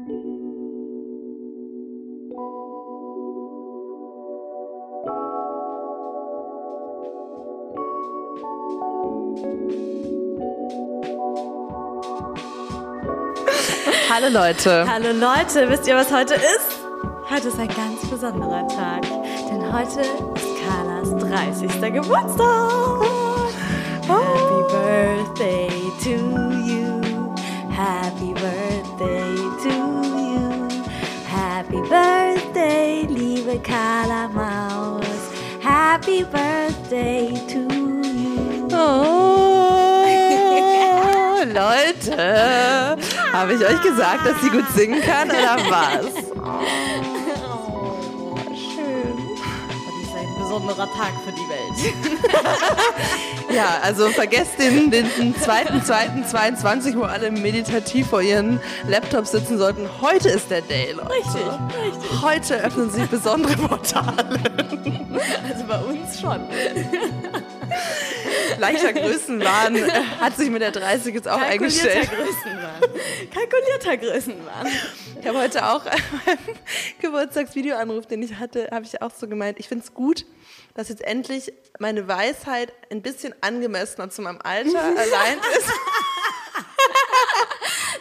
Hallo Leute. Hallo Leute, wisst ihr, was heute ist? Heute ist ein ganz besonderer Tag, denn heute ist Carlas 30. Geburtstag. Happy Birthday to you. Happy Birthday, liebe Carla Maus. Happy Birthday to you. Oh, Leute. Habe ich euch gesagt, dass sie gut singen kann oder was? Besonderer Tag für die Welt. Ja, also vergesst den, den 2.2.22, wo alle meditativ vor ihren Laptops sitzen sollten. Heute ist der Day, Leute. Richtig, richtig. Heute öffnen sich besondere Portale. Also bei uns schon. Leichter Größenwahn hat sich mit der 30 jetzt auch eingestellt. Größenwahn. Kalkulierter Größenwahn. Ich habe heute auch beim Geburtstagsvideoanruf, den ich hatte, habe ich auch so gemeint, ich finde es gut, dass jetzt endlich meine Weisheit ein bisschen angemessener zu meinem Alter allein ist.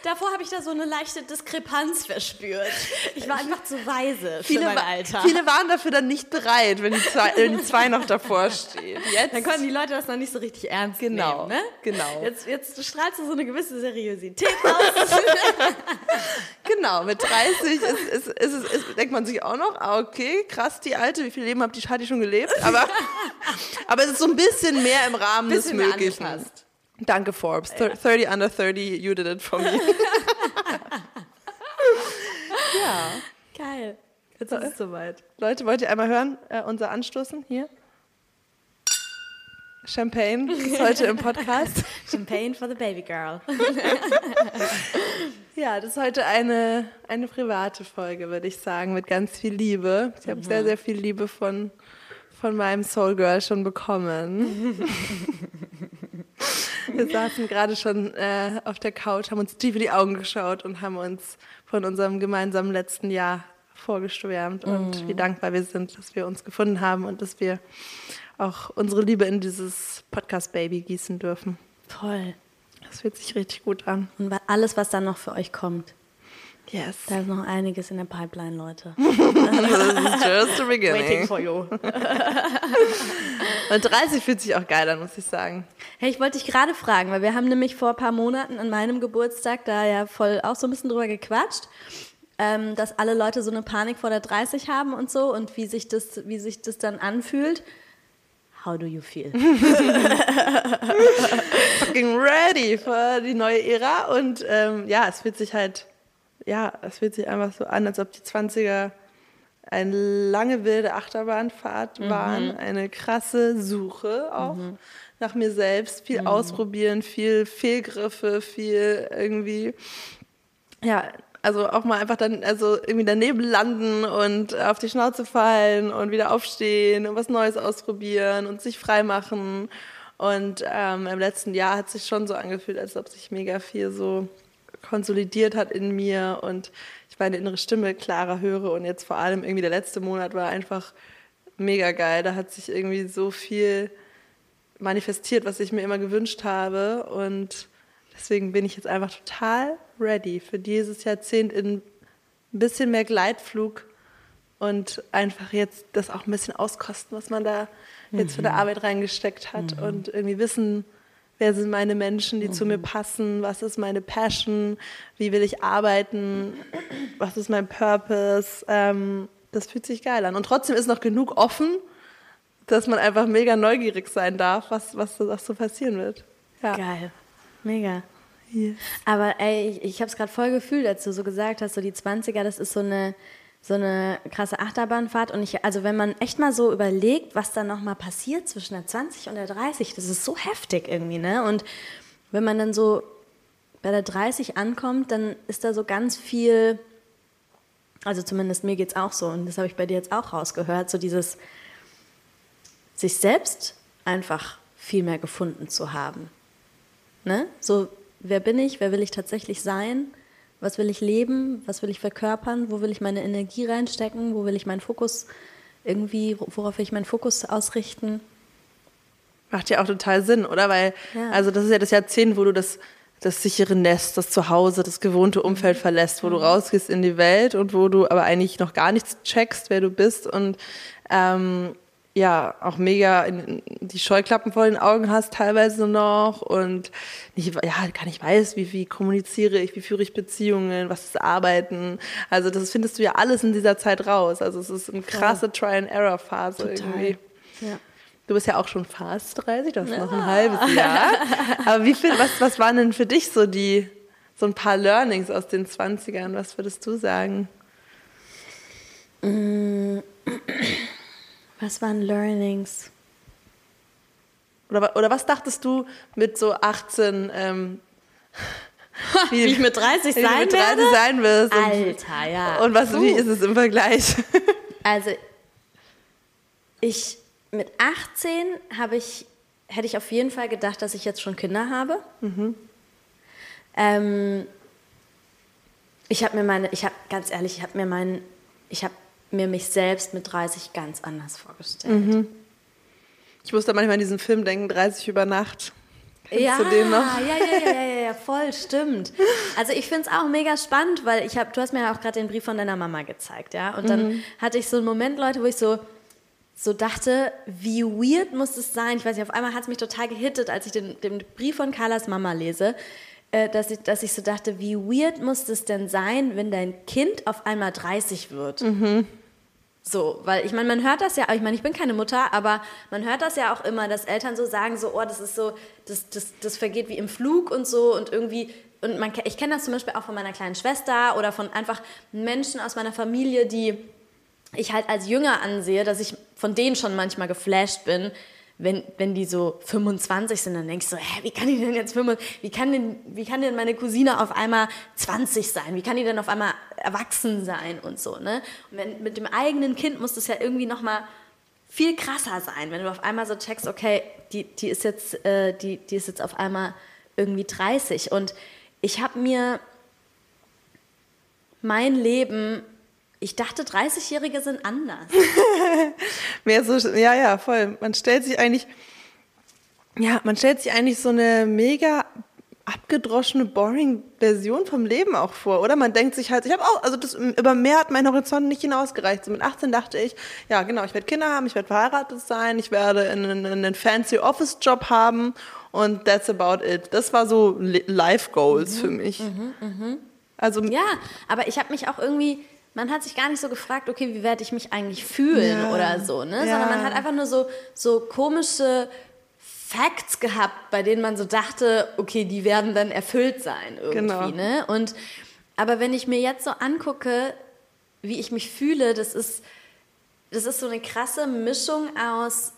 Davor habe ich da so eine leichte Diskrepanz verspürt. Ich war einfach zu weise Viele, für mein Alter. viele waren dafür dann nicht bereit, wenn die zwei, wenn die zwei noch davor steht. Jetzt, Dann konnten die Leute das noch nicht so richtig ernst Genau, nehmen. Ne? genau. Jetzt, jetzt strahlst du so eine gewisse Seriosität aus. genau, mit 30 ist, ist, ist, ist, denkt man sich auch noch, ah, okay, krass, die Alte, wie viel Leben hat die, hat die schon gelebt? Aber, aber es ist so ein bisschen mehr im Rahmen Bisschen des Möglichen. angepasst. Danke, Forbes. Thir- 30 under 30, you did it for me. ja. Geil. Jetzt ist es soweit. Leute, wollt ihr einmal hören, äh, unser Anstoßen hier? Champagne ist heute im Podcast. Champagne for the baby girl. Ja, das ist heute eine, eine private Folge, würde ich sagen, mit ganz viel Liebe. Ich habe sehr, sehr viel Liebe von, von meinem Soul Girl schon bekommen. Wir saßen gerade schon äh, auf der Couch, haben uns tief in die Augen geschaut und haben uns von unserem gemeinsamen letzten Jahr vorgeschwärmt und wie dankbar wir sind, dass wir uns gefunden haben und dass wir auch unsere Liebe in dieses Podcast-Baby gießen dürfen. Voll. Das fühlt sich richtig gut an. Und alles, was dann noch für euch kommt. Yes. Da ist noch einiges in der Pipeline, Leute. Just the beginning. for you. Und 30 fühlt sich auch geil an, muss ich sagen. Hey, ich wollte dich gerade fragen, weil wir haben nämlich vor ein paar Monaten an meinem Geburtstag da ja voll auch so ein bisschen drüber gequatscht, ähm, dass alle Leute so eine Panik vor der 30 haben und so und wie sich das, wie sich das dann anfühlt. How do you feel? Fucking ready für die neue Ära. Und ähm, ja, es fühlt sich halt, ja, es fühlt sich einfach so an, als ob die 20er eine lange wilde Achterbahnfahrt waren, eine krasse Suche auch nach mir selbst, viel ausprobieren, viel Fehlgriffe, viel irgendwie, ja, also auch mal einfach dann, also irgendwie daneben landen und auf die Schnauze fallen und wieder aufstehen und was Neues ausprobieren und sich frei machen. Und ähm, im letzten Jahr hat sich schon so angefühlt, als ob sich mega viel so konsolidiert hat in mir und ich meine innere Stimme klarer höre. Und jetzt vor allem irgendwie der letzte Monat war einfach mega geil. Da hat sich irgendwie so viel manifestiert, was ich mir immer gewünscht habe. Und deswegen bin ich jetzt einfach total ready für dieses Jahrzehnt in ein bisschen mehr Gleitflug und einfach jetzt das auch ein bisschen auskosten, was man da jetzt für der Arbeit reingesteckt hat und irgendwie wissen, wer sind meine Menschen, die zu mir passen, was ist meine Passion, wie will ich arbeiten, was ist mein Purpose. Ähm, das fühlt sich geil an. Und trotzdem ist noch genug offen, dass man einfach mega neugierig sein darf, was, was, was so passieren wird. Ja. Geil. Mega. Yes. Aber ey, ich, ich habe es gerade voll gefühlt, als du so gesagt hast, so die 20er, das ist so eine, so eine krasse Achterbahnfahrt. Und ich, also wenn man echt mal so überlegt, was da nochmal passiert zwischen der 20 und der 30, das ist so heftig irgendwie, ne? Und wenn man dann so bei der 30 ankommt, dann ist da so ganz viel, also zumindest mir geht's auch so, und das habe ich bei dir jetzt auch rausgehört, so dieses sich selbst einfach viel mehr gefunden zu haben. Ne? So, wer bin ich, wer will ich tatsächlich sein? Was will ich leben? Was will ich verkörpern? Wo will ich meine Energie reinstecken? Wo will ich meinen Fokus irgendwie, worauf will ich meinen Fokus ausrichten? Macht ja auch total Sinn, oder? Weil, Ja. also das ist ja das Jahrzehnt, wo du das, das sichere Nest, das Zuhause, das gewohnte Umfeld Mhm. verlässt, wo du rausgehst in die Welt und wo du aber eigentlich noch gar nichts checkst, wer du bist und ähm, ja, auch mega in, die Scheuklappen vor den Augen hast teilweise noch und nicht, ja, gar nicht weiß, wie, wie kommuniziere ich, wie führe ich Beziehungen, was ist Arbeiten. Also das findest du ja alles in dieser Zeit raus. Also es ist eine krasse Try-and-Error-Phase irgendwie. Ja. Du bist ja auch schon fast 30, du hast noch ein halbes Jahr. Aber wie viel, was, was waren denn für dich so die, so ein paar Learnings aus den 20ern? Was würdest du sagen? Was waren Learnings? Oder, oder was dachtest du mit so 18, ähm, Wie ich mit 30 wie du sein mit 30 werde? sein wirst? Und, Alter, ja. und was, wie ist es im Vergleich? Also ich mit 18 habe ich hätte ich auf jeden Fall gedacht, dass ich jetzt schon Kinder habe. Ähm, ich habe mir meine, ich habe ganz ehrlich, ich habe mir meinen, ich habe mir mich selbst mit 30 ganz anders vorgestellt. Ich musste manchmal an diesen Film denken, 30 über Nacht. Kennst Ja, ja, ja, ja, ja, voll, stimmt. Also ich finde es auch mega spannend, weil ich habe, du hast mir ja auch gerade den Brief von deiner Mama gezeigt, ja. Und dann hatte ich so einen Moment, Leute, wo ich so, so dachte, wie weird muss es sein. Ich weiß nicht, auf einmal hat es mich total gehittet, als ich den, den Brief von Carlas Mama lese, äh, dass, ich, dass ich so dachte, wie weird muss es denn sein, wenn dein Kind auf einmal 30 wird. So, weil ich meine, man hört das ja, ich meine, ich bin keine Mutter, aber man hört das ja auch immer, dass Eltern so sagen, so, oh, das ist so, das, das, das vergeht wie im Flug und so und irgendwie, und man, ich kenne das zum Beispiel auch von meiner kleinen Schwester oder von einfach Menschen aus meiner Familie, die ich halt als jünger ansehe, dass ich von denen schon manchmal geflasht bin, wenn, wenn die so 25 sind, dann denkst du, hä, wie kann die denn jetzt 25, wie kann denn, wie kann denn meine Cousine auf einmal 20 sein? Wie kann die denn auf einmal erwachsen sein und so, ne? Und wenn, mit dem eigenen Kind muss das ja irgendwie nochmal viel krasser sein, wenn du auf einmal so checkst, okay, die, die ist jetzt, äh, die, die ist jetzt auf einmal irgendwie 30 und ich habe mir mein Leben, ich dachte, 30-Jährige sind anders. Mehr so, ja, ja, voll. Man stellt sich eigentlich, ja, man stellt sich eigentlich so eine mega abgedroschene, boring Version vom Leben auch vor, oder? Man denkt sich halt, ich habe auch, also das über mehr hat mein Horizont nicht hinausgereicht. So mit 18 dachte ich, ja, genau, ich werde Kinder haben, ich werde verheiratet sein, ich werde einen, einen fancy Office-Job haben und that's about it. Das war so Li- Life Goals für mich. Also Ja, aber ich habe mich auch irgendwie, man hat sich gar nicht so gefragt, okay, wie werde ich mich eigentlich fühlen Ja. oder so, ne? Ja. Sondern man hat einfach nur so, so komische Facts gehabt, bei denen man so dachte, okay, die werden dann erfüllt sein irgendwie, Genau. ne? Und aber wenn ich mir jetzt so angucke, wie ich mich fühle, das ist, das ist so eine krasse Mischung aus,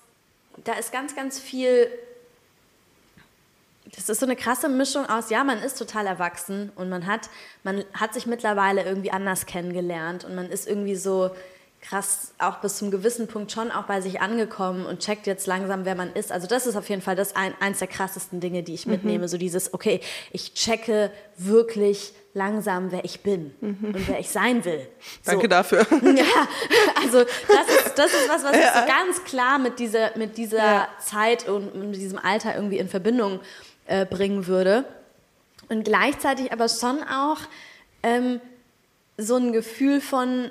da ist ganz, ganz viel das ist so eine krasse Mischung aus, ja, man ist total erwachsen und man hat, man hat sich mittlerweile irgendwie anders kennengelernt und man ist irgendwie so krass auch bis zum gewissen Punkt schon auch bei sich angekommen und checkt jetzt langsam, wer man ist. Also das ist auf jeden Fall das ein, eins der krassesten Dinge, die ich mitnehme. So dieses, okay, ich checke wirklich langsam, wer ich bin und wer ich sein will. So. danke dafür. Ja, also das ist, das ist was, was ich so ganz klar mit dieser, mit dieser Ja. Zeit und mit diesem Alter irgendwie in Verbindung äh, bringen würde. Und gleichzeitig aber schon auch ähm, so ein Gefühl von,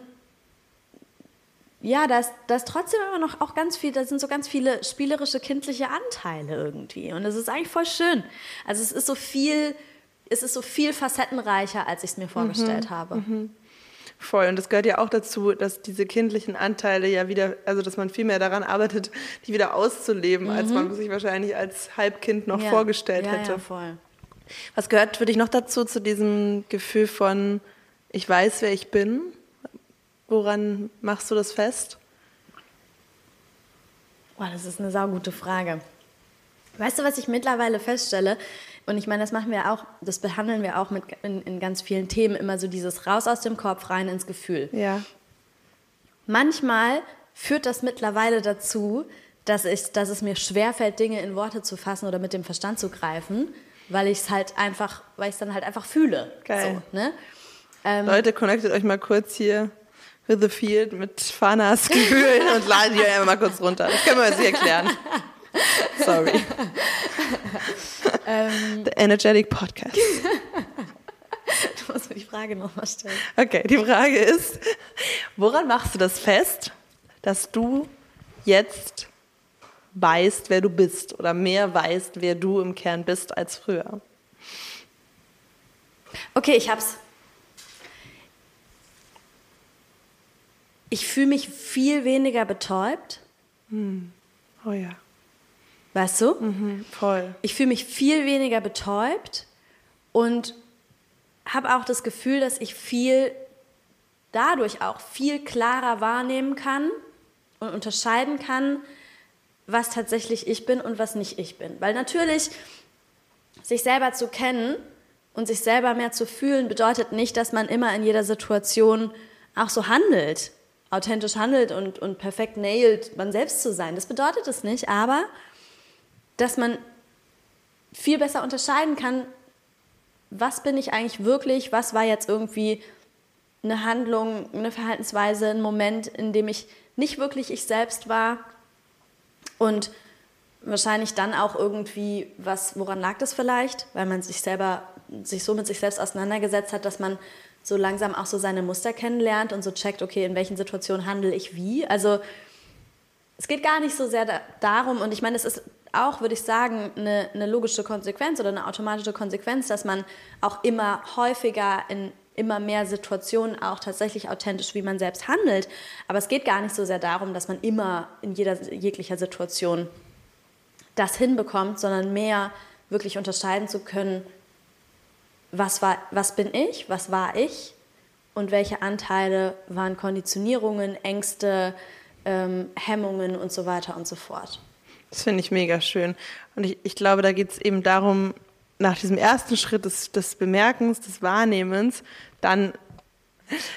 ja, da ist, da ist trotzdem immer noch auch ganz viel, da sind so ganz viele spielerische kindliche Anteile irgendwie. Und das ist eigentlich voll schön. Also es ist so viel, es ist so viel facettenreicher, als ich es mir vorgestellt habe. Voll. Und das gehört ja auch dazu, dass diese kindlichen Anteile ja wieder, also dass man viel mehr daran arbeitet, die wieder auszuleben, als man sich wahrscheinlich als Halbkind noch Ja. vorgestellt ja, hätte. Ja, voll. Was gehört für dich noch dazu, zu diesem Gefühl von, ich weiß, wer ich bin? Woran machst du das fest? Boah, das ist eine saugute Frage. Weißt du, was ich mittlerweile feststelle? Und ich meine, das machen wir auch, das behandeln wir auch mit, in, in ganz vielen Themen, immer so dieses raus aus dem Kopf, rein ins Gefühl. Ja. Manchmal führt das mittlerweile dazu, dass, ich, dass es mir schwerfällt, Dinge in Worte zu fassen oder mit dem Verstand zu greifen, weil ich es halt einfach, weil ich es dann halt einfach fühle. Geil. So, ne? Ähm, Leute, connectet euch mal kurz hier with the field mit Fanas Gefühlen und ladet die einfach mal kurz runter. Das können wir uns nicht erklären. Sorry. Ähm, The Energetic Podcast. du musst mir die Frage nochmal stellen. Okay, die Frage ist, woran machst du das fest, dass du jetzt weißt, wer du bist oder mehr weißt, wer du im Kern bist als früher? Okay, ich hab's. Ich fühle mich viel weniger betäubt. Hm. Oh ja. Weißt du? Mhm, voll. Ich fühle mich viel weniger betäubt und habe auch das Gefühl, dass ich viel dadurch auch viel klarer wahrnehmen kann und unterscheiden kann, was tatsächlich ich bin und was nicht ich bin. Weil natürlich sich selber zu kennen und sich selber mehr zu fühlen bedeutet nicht, dass man immer in jeder Situation auch so handelt, authentisch handelt und, und perfekt nailt, man selbst zu sein. Das bedeutet es nicht, aber dass man viel besser unterscheiden kann, was bin ich eigentlich wirklich, was war jetzt irgendwie eine Handlung, eine Verhaltensweise, ein Moment, in dem ich nicht wirklich ich selbst war und wahrscheinlich dann auch irgendwie, was, woran lag das vielleicht, weil man sich selber, sich so mit sich selbst auseinandergesetzt hat, dass man so langsam auch so seine Muster kennenlernt und so checkt, okay, in welchen Situationen handle ich wie. Also es geht gar nicht so sehr da, darum, und ich meine, es ist auch, würde ich sagen, eine, eine, logische Konsequenz oder eine automatische Konsequenz, dass man auch immer häufiger in immer mehr Situationen auch tatsächlich authentisch, wie man selbst handelt. Aber es geht gar nicht so sehr darum, dass man immer in jeder jeglicher Situation das hinbekommt, sondern mehr wirklich unterscheiden zu können, was, war, was bin ich, was war ich und welche Anteile waren Konditionierungen, Ängste, ähm, Hemmungen und so weiter und so fort. Das finde ich mega schön. Und ich, ich glaube, da geht es eben darum, nach diesem ersten Schritt des, des Bemerkens, des Wahrnehmens, dann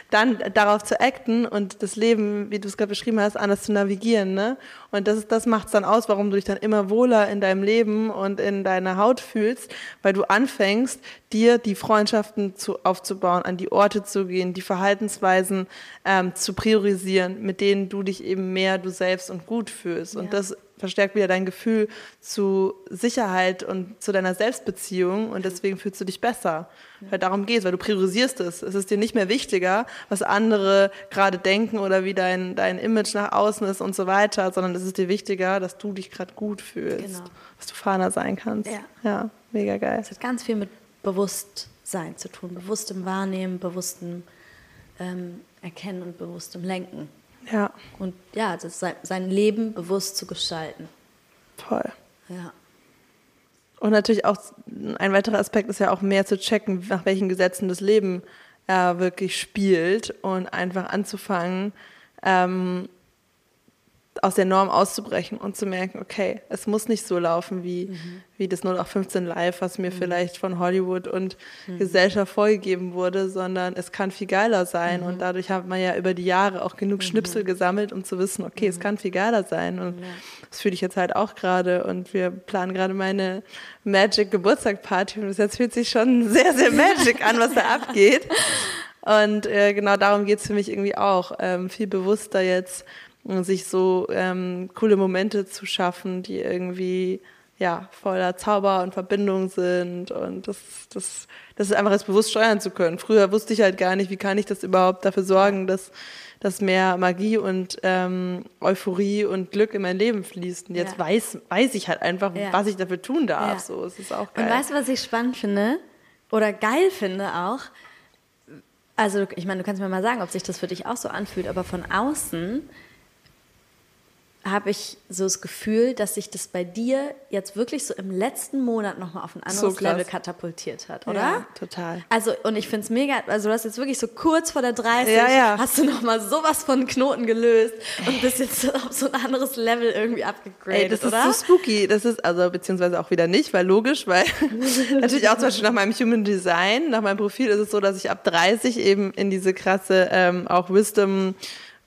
dann darauf zu acten und das Leben, wie du es gerade beschrieben hast, anders zu navigieren. Ne? Und das, das macht es dann aus, warum du dich dann immer wohler in deinem Leben und in deiner Haut fühlst, weil du anfängst, dir die Freundschaften zu, aufzubauen, an die Orte zu gehen, die Verhaltensweisen ähm, zu priorisieren, mit denen du dich eben mehr du selbst und gut fühlst. Ja. Und das verstärkt wieder dein Gefühl zu Sicherheit und zu deiner Selbstbeziehung und deswegen fühlst du dich besser. Weil darum geht es, weil du priorisierst es. Es ist dir nicht mehr wichtiger, was andere gerade denken oder wie dein, dein Image nach außen ist und so weiter, sondern es ist dir wichtiger, dass du dich gerade gut fühlst, genau. dass du Fahner sein kannst. Ja. ja, mega geil. Es hat ganz viel mit Bewusstsein zu tun, bewusstem Wahrnehmen, bewusstem ähm, Erkennen und bewusstem Lenken. Ja. Und ja, das sein Leben bewusst zu gestalten. Toll. Ja. Und natürlich auch ein weiterer Aspekt ist ja auch mehr zu checken, nach welchen Gesetzen das Leben äh, wirklich spielt und einfach anzufangen, ähm, aus der Norm auszubrechen und zu merken, okay, es muss nicht so laufen wie, mhm. wie das 0815 Live, was mir mhm. vielleicht von Hollywood und mhm. Gesellschaft vorgegeben wurde, sondern es kann viel geiler sein. Und mhm. dadurch hat man ja über die Jahre auch genug mhm. Schnipsel gesammelt, um zu wissen, okay, es mhm. kann viel geiler sein. Und ja. das fühle ich jetzt halt auch gerade. Und wir planen gerade meine Magic Geburtstag-Party und bis jetzt fühlt sich schon sehr, sehr magic an, was da abgeht. Und äh, genau darum geht es für mich irgendwie auch, ähm, viel bewusster jetzt sich so ähm, coole Momente zu schaffen, die irgendwie ja, voller Zauber und Verbindung sind und das, das, das ist einfach jetzt bewusst steuern zu können. Früher wusste ich halt gar nicht, wie kann ich das überhaupt dafür sorgen, dass, dass mehr Magie und ähm, Euphorie und Glück in mein Leben fließt. Und jetzt ja. weiß, weiß ich halt einfach, ja. was ich dafür tun darf. Ja. So, es ist auch geil. Und weißt du, was ich spannend finde oder geil finde auch? Also ich meine, du kannst mir mal sagen, ob sich das für dich auch so anfühlt, aber von außen habe ich so das Gefühl, dass sich das bei dir jetzt wirklich so im letzten Monat nochmal auf ein anderes so Level katapultiert hat, oder? Ja, total. Also, und ich finde es mega, also du hast jetzt wirklich so kurz vor der 30, ja, ja. hast du nochmal sowas von Knoten gelöst und bist jetzt auf so ein anderes Level irgendwie abgegradet, Ey, das oder? ist so spooky. Das ist, also, beziehungsweise auch wieder nicht, weil logisch, weil natürlich auch zum Beispiel nach meinem Human Design, nach meinem Profil ist es so, dass ich ab 30 eben in diese krasse, ähm, auch Wisdom,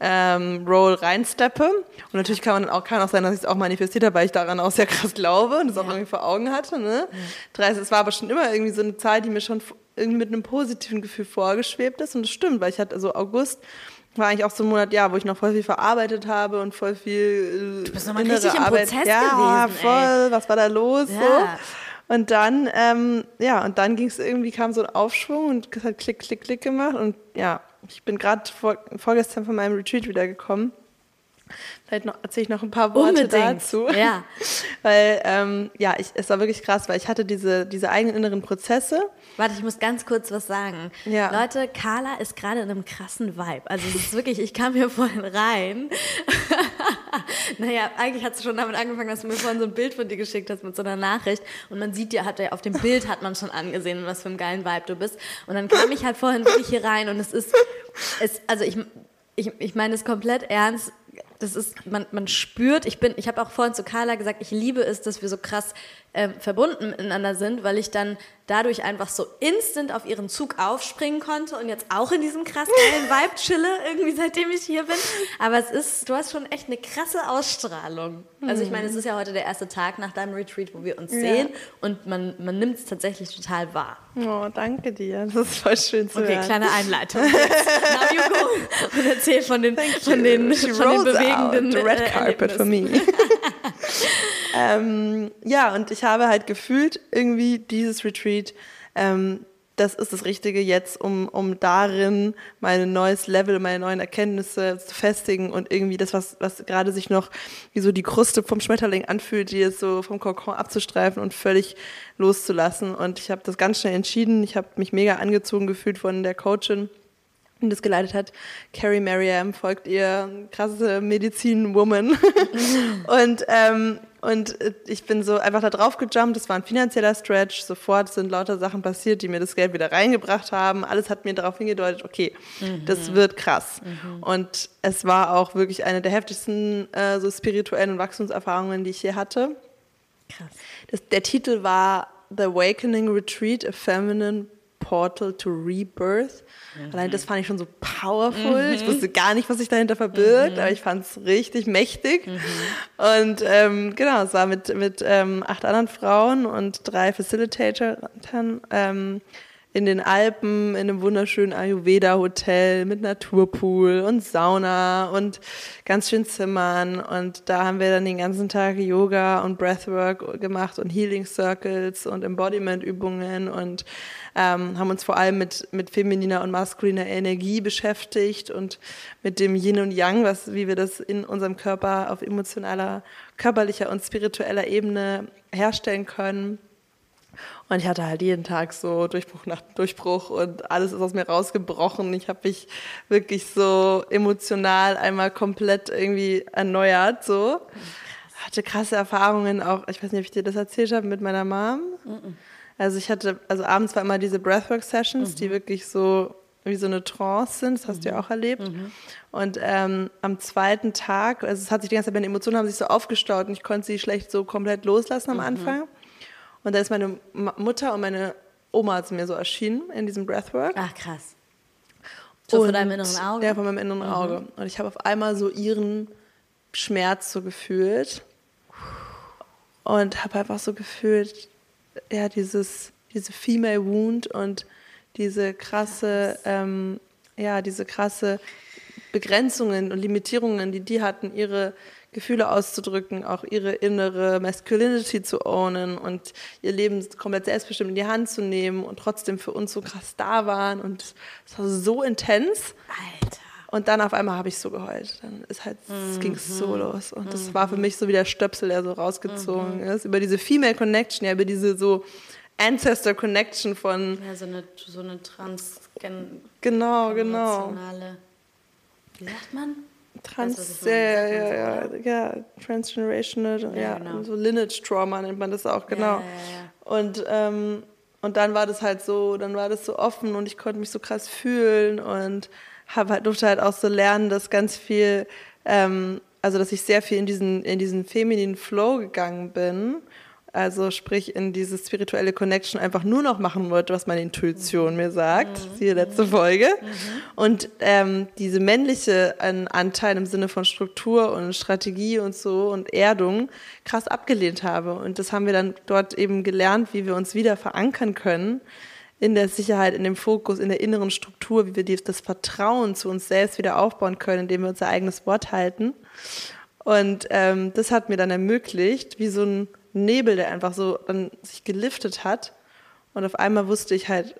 ähm, Role reinsteppe. Und natürlich kann man auch, kann auch sein, dass ich es auch manifestiert habe, weil ich daran auch sehr krass glaube und es ja. auch irgendwie vor Augen hatte. Ne? Ja. 30, es war aber schon immer irgendwie so eine Zahl, die mir schon irgendwie mit einem positiven Gefühl vorgeschwebt ist. Und das stimmt, weil ich hatte, also August war eigentlich auch so ein Monat, ja, wo ich noch voll viel verarbeitet habe und voll viel äh, Du bist nochmal richtig Arbeit. im Prozess ja, gewesen, voll, ey. was war da los? Ja. So. Und dann, ähm, ja, und dann ging es irgendwie, kam so ein Aufschwung und es hat klick, klick, klick gemacht. Und ja, ich bin gerade vor, vorgestern von meinem Retreat wiedergekommen. Vielleicht noch, erzähle ich noch ein paar Worte Unbedingt. dazu. Ja. weil, ähm, ja, ich, es war wirklich krass, weil ich hatte diese, diese eigenen inneren Prozesse. Warte, ich muss ganz kurz was sagen. Ja. Leute, Carla ist gerade in einem krassen Vibe. Also es ist wirklich, ich kam hier vorhin rein. naja, eigentlich hat es schon damit angefangen, dass du mir vorhin so ein Bild von dir geschickt hast mit so einer Nachricht. Und man sieht ja, hat auf dem Bild hat man schon angesehen, was für ein geilen Vibe du bist. Und dann kam ich halt vorhin wirklich hier rein und es ist, es, also ich, ich, ich meine es komplett ernst das ist, man, man spürt, ich bin, ich habe auch vorhin zu Carla gesagt, ich liebe es, dass wir so krass ähm, verbunden miteinander sind, weil ich dann dadurch einfach so instant auf ihren Zug aufspringen konnte und jetzt auch in diesem krass geilen Vibe chille, irgendwie seitdem ich hier bin. Aber es ist, du hast schon echt eine krasse Ausstrahlung. Also ich meine, es ist ja heute der erste Tag nach deinem Retreat, wo wir uns ja. sehen und man, man nimmt es tatsächlich total wahr. Oh, danke dir. Das ist voll schön zu okay, hören. Okay, kleine Einleitung. Now you go und erzähl von den, von den, von den bewegenden out, the red carpet for me. Ähm, ja, und ich habe halt gefühlt irgendwie dieses Retreat, ähm, das ist das Richtige jetzt, um, um darin mein neues Level, meine neuen Erkenntnisse zu festigen und irgendwie das, was, was gerade sich noch wie so die Kruste vom Schmetterling anfühlt, die jetzt so vom Kokon abzustreifen und völlig loszulassen. Und ich habe das ganz schnell entschieden. Ich habe mich mega angezogen gefühlt von der Coachin die das geleitet hat. Carrie Merriam folgt ihr, krasse Medizin-Woman. und, ähm, und ich bin so einfach da drauf gejumpt. Das war ein finanzieller Stretch. Sofort sind lauter Sachen passiert, die mir das Geld wieder reingebracht haben. Alles hat mir darauf hingedeutet, okay, mhm. das wird krass. Mhm. Und es war auch wirklich eine der heftigsten äh, so spirituellen Wachstumserfahrungen, die ich hier hatte. Krass. Das, der Titel war The Awakening Retreat, a Feminine Portal to Rebirth. Mhm. Allein das fand ich schon so powerful. Mhm. Ich wusste gar nicht, was sich dahinter verbirgt, mhm. aber ich fand es richtig mächtig. Mhm. Und ähm, genau, es war mit, mit ähm, acht anderen Frauen und drei Facilitatoren ähm, in den Alpen, in einem wunderschönen Ayurveda-Hotel mit Naturpool und Sauna und ganz schön Zimmern. Und da haben wir dann den ganzen Tag Yoga und Breathwork gemacht und Healing Circles und Embodiment-Übungen und ähm, haben uns vor allem mit, mit femininer und maskuliner Energie beschäftigt und mit dem Yin und Yang, was, wie wir das in unserem Körper auf emotionaler, körperlicher und spiritueller Ebene herstellen können. Und ich hatte halt jeden Tag so Durchbruch nach Durchbruch und alles ist aus mir rausgebrochen. Ich habe mich wirklich so emotional einmal komplett irgendwie erneuert. So. Hatte krasse Erfahrungen auch, ich weiß nicht, ob ich dir das erzählt habe, mit meiner Mom. -mm. Also ich hatte, also abends war immer diese Breathwork-Sessions, mhm. die wirklich so wie so eine Trance sind, das hast mhm. du ja mhm. auch erlebt. Mhm. Und ähm, am zweiten Tag, also es hat sich die ganze Zeit, meine Emotionen haben sich so aufgestaut und ich konnte sie schlecht so komplett loslassen am mhm. Anfang. Und da ist meine Mutter und meine Oma zu mir so erschienen in diesem Breathwork. Ach krass. So von deinem inneren Auge? Ja, von meinem inneren mhm. Auge. Und ich habe auf einmal so ihren Schmerz so gefühlt und habe einfach so gefühlt, ja, dieses, diese Female Wound und diese krasse, ähm, ja, diese krasse Begrenzungen und Limitierungen, die die hatten, ihre Gefühle auszudrücken, auch ihre innere Masculinity zu ownen und ihr Leben komplett selbstbestimmt in die Hand zu nehmen und trotzdem für uns so krass da waren und es war so intens. Alter. Und dann auf einmal habe ich so geheult. Dann ist halt, es mhm. ging so los. Und das war für mich so wie der Stöpsel, der so rausgezogen mhm. ist. Über diese Female Connection, ja, über diese so Ancestor Connection von. Ja, so eine, so eine Transgen. Genau, genau. Wie sagt man? Trans, das, ja, ja, ja, ja, ja, transgenerational, ja, ja genau. so Lineage Trauma nennt man das auch, genau. Und, ähm, und dann war das halt so, dann war das so offen und ich konnte mich so krass fühlen und habe halt, durfte halt auch so lernen, dass ganz viel, ähm, also dass ich sehr viel in diesen, in diesen femininen Flow gegangen bin. Also sprich in diese spirituelle Connection einfach nur noch machen wollte, was meine Intuition mhm. mir sagt. Mhm. Siehe letzte Folge. Mhm. Und ähm, diese männliche Anteil im Sinne von Struktur und Strategie und so und Erdung krass abgelehnt habe. Und das haben wir dann dort eben gelernt, wie wir uns wieder verankern können in der Sicherheit, in dem Fokus, in der inneren Struktur, wie wir das Vertrauen zu uns selbst wieder aufbauen können, indem wir unser eigenes Wort halten. Und ähm, das hat mir dann ermöglicht, wie so ein Nebel, der einfach so dann sich geliftet hat. Und auf einmal wusste ich halt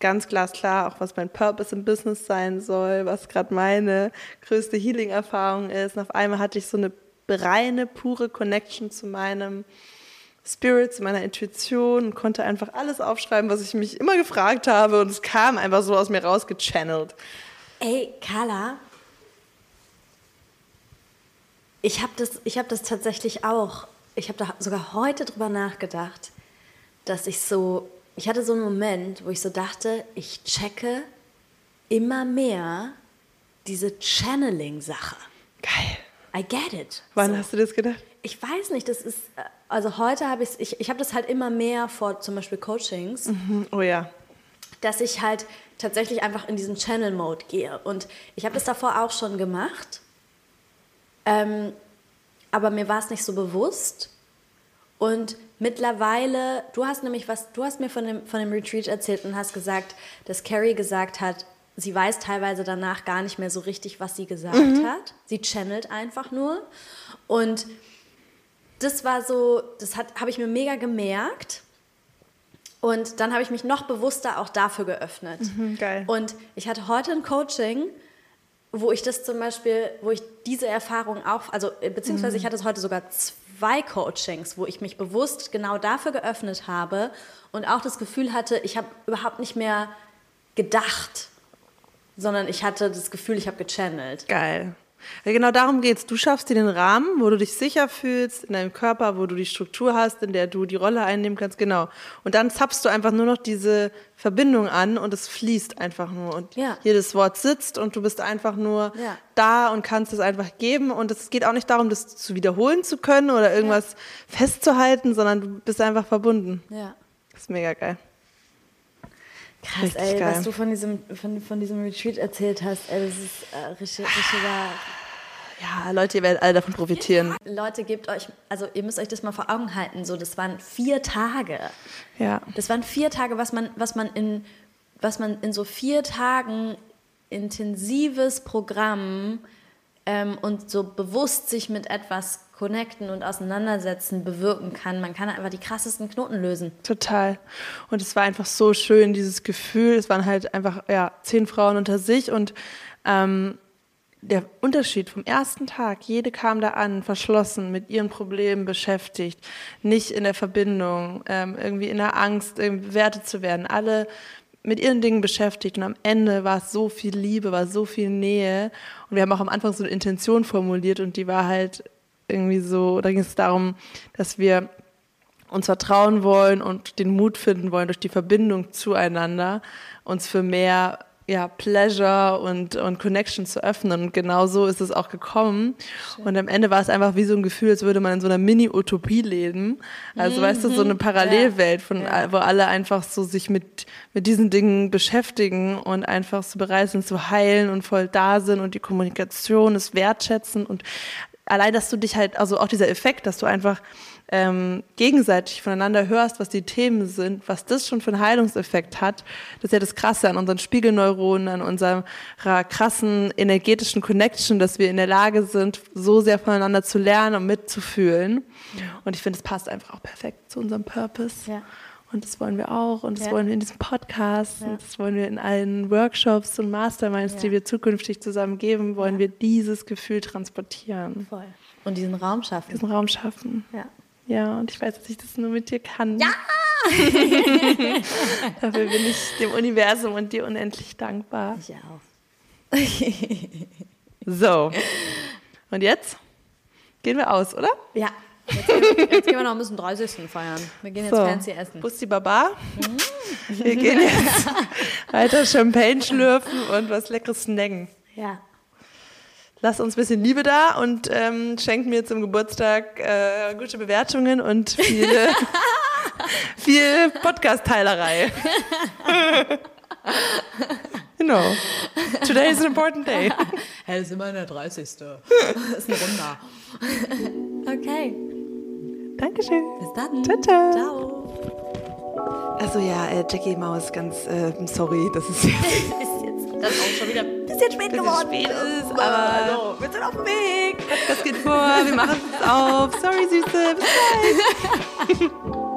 ganz glasklar auch, was mein Purpose im Business sein soll, was gerade meine größte Healing-Erfahrung ist. Und auf einmal hatte ich so eine reine, pure Connection zu meinem Spirit, zu meiner Intuition und konnte einfach alles aufschreiben, was ich mich immer gefragt habe. Und es kam einfach so aus mir rausgechannelt. Ey, Carla, ich habe das, hab das tatsächlich auch. Ich habe da sogar heute drüber nachgedacht, dass ich so, ich hatte so einen Moment, wo ich so dachte, ich checke immer mehr diese Channeling-Sache. Geil. I get it. Wann so. hast du das gedacht? Ich weiß nicht, das ist, also heute habe ich, ich habe das halt immer mehr vor zum Beispiel Coachings. Mhm. Oh ja. Dass ich halt tatsächlich einfach in diesen Channel-Mode gehe. Und ich habe das davor auch schon gemacht. Ähm, aber mir war es nicht so bewusst. Und mittlerweile, du hast nämlich was, du hast mir von dem, von dem Retreat erzählt und hast gesagt, dass Carrie gesagt hat, sie weiß teilweise danach gar nicht mehr so richtig, was sie gesagt mhm. hat. Sie channelt einfach nur. Und das war so, das habe ich mir mega gemerkt. Und dann habe ich mich noch bewusster auch dafür geöffnet. Mhm, geil. Und ich hatte heute ein Coaching, wo ich das zum Beispiel, wo ich diese Erfahrung auch, also beziehungsweise mhm. ich hatte es heute sogar zwei Coachings, wo ich mich bewusst genau dafür geöffnet habe und auch das Gefühl hatte, ich habe überhaupt nicht mehr gedacht, sondern ich hatte das Gefühl, ich habe gechannelt. Geil. Genau darum geht es. Du schaffst dir den Rahmen, wo du dich sicher fühlst, in deinem Körper, wo du die Struktur hast, in der du die Rolle einnehmen kannst, genau. Und dann zapfst du einfach nur noch diese Verbindung an und es fließt einfach nur. Und ja. jedes Wort sitzt und du bist einfach nur ja. da und kannst es einfach geben. Und es geht auch nicht darum, das zu wiederholen zu können oder irgendwas ja. festzuhalten, sondern du bist einfach verbunden. Ja. Das ist mega geil. Krass, richtig ey, geil. was du von diesem, von, von diesem Retreat erzählt hast, ey, das ist äh, richtig, richtiger. Ja, Leute, ihr werdet alle davon profitieren. Leute, gebt euch, also ihr müsst euch das mal vor Augen halten, so, das waren vier Tage. Ja. Das waren vier Tage, was man, was man in, was man in so vier Tagen intensives Programm ähm, und so bewusst sich mit etwas connecten und auseinandersetzen bewirken kann. Man kann einfach die krassesten Knoten lösen. Total. Und es war einfach so schön, dieses Gefühl. Es waren halt einfach ja, zehn Frauen unter sich und ähm, der Unterschied vom ersten Tag, jede kam da an, verschlossen, mit ihren Problemen beschäftigt, nicht in der Verbindung, ähm, irgendwie in der Angst, bewertet zu werden. Alle mit ihren Dingen beschäftigt und am Ende war es so viel Liebe, war so viel Nähe und wir haben auch am Anfang so eine Intention formuliert und die war halt irgendwie so, da ging es darum, dass wir uns vertrauen wollen und den Mut finden wollen durch die Verbindung zueinander, uns für mehr ja, Pleasure und, und Connection zu öffnen. Und genau so ist es auch gekommen. Schön. Und am Ende war es einfach wie so ein Gefühl, als würde man in so einer Mini-Utopie leben. Also, mhm. weißt du, so eine mhm. Parallelwelt, von, ja. wo alle einfach so sich mit, mit diesen Dingen beschäftigen und einfach so bereit sind zu heilen und voll da sind und die Kommunikation, das Wertschätzen und allein, dass du dich halt, also auch dieser Effekt, dass du einfach ähm, gegenseitig voneinander hörst, was die Themen sind, was das schon für einen Heilungseffekt hat, das ist ja das Krasse an unseren Spiegelneuronen, an unserer krassen energetischen Connection, dass wir in der Lage sind, so sehr voneinander zu lernen und mitzufühlen. Und ich finde, es passt einfach auch perfekt zu unserem Purpose. Ja. Und das wollen wir auch. Und das ja. wollen wir in diesem Podcast. Ja. Und das wollen wir in allen Workshops und Masterminds, ja. die wir zukünftig zusammen geben, wollen wir dieses Gefühl transportieren. Voll. Und diesen Raum schaffen. Diesen Raum schaffen. Ja. Ja, und ich weiß, dass ich das nur mit dir kann. Ja! Dafür bin ich dem Universum und dir unendlich dankbar. Ich auch. so. Und jetzt gehen wir aus, oder? Ja. Jetzt gehen, wir, jetzt gehen wir noch ein bisschen 30. feiern. Wir gehen jetzt so. fancy essen. Bussi Baba. Mhm. Wir gehen jetzt weiter Champagne schlürfen und was Leckeres snacken. Ja. Lass uns ein bisschen Liebe da und ähm, schenkt mir zum Geburtstag äh, gute Bewertungen und viele, viel Podcast-Teilerei. Genau. Today is an important day. Hey, das ist immer der 30. Das ist ein Runder. Okay. Dankeschön. Bis dann. Ciao, ciao. ciao. Also ja, äh, Jackie Maus, ganz äh, sorry, das ist jetzt, ist jetzt das ist auch schon wieder bisschen spät bisschen geworden. spät ist, aber aber wir sind auf dem Weg. das geht vor, wir machen es auf. Sorry, Süße, bis gleich.